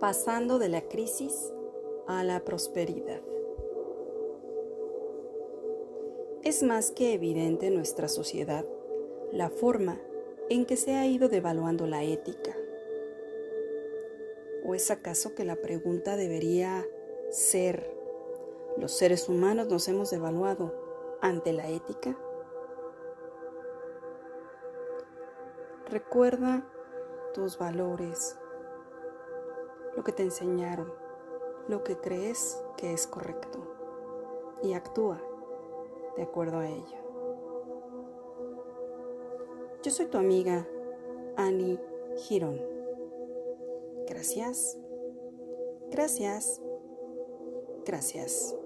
pasando de la crisis a la prosperidad. Es más que evidente en nuestra sociedad la forma en que se ha ido devaluando la ética. ¿O es acaso que la pregunta debería ser, ¿los seres humanos nos hemos devaluado ante la ética? Recuerda tus valores, lo que te enseñaron, lo que crees que es correcto y actúa de acuerdo a ello. Yo soy tu amiga Annie Girón. Gracias, gracias, gracias.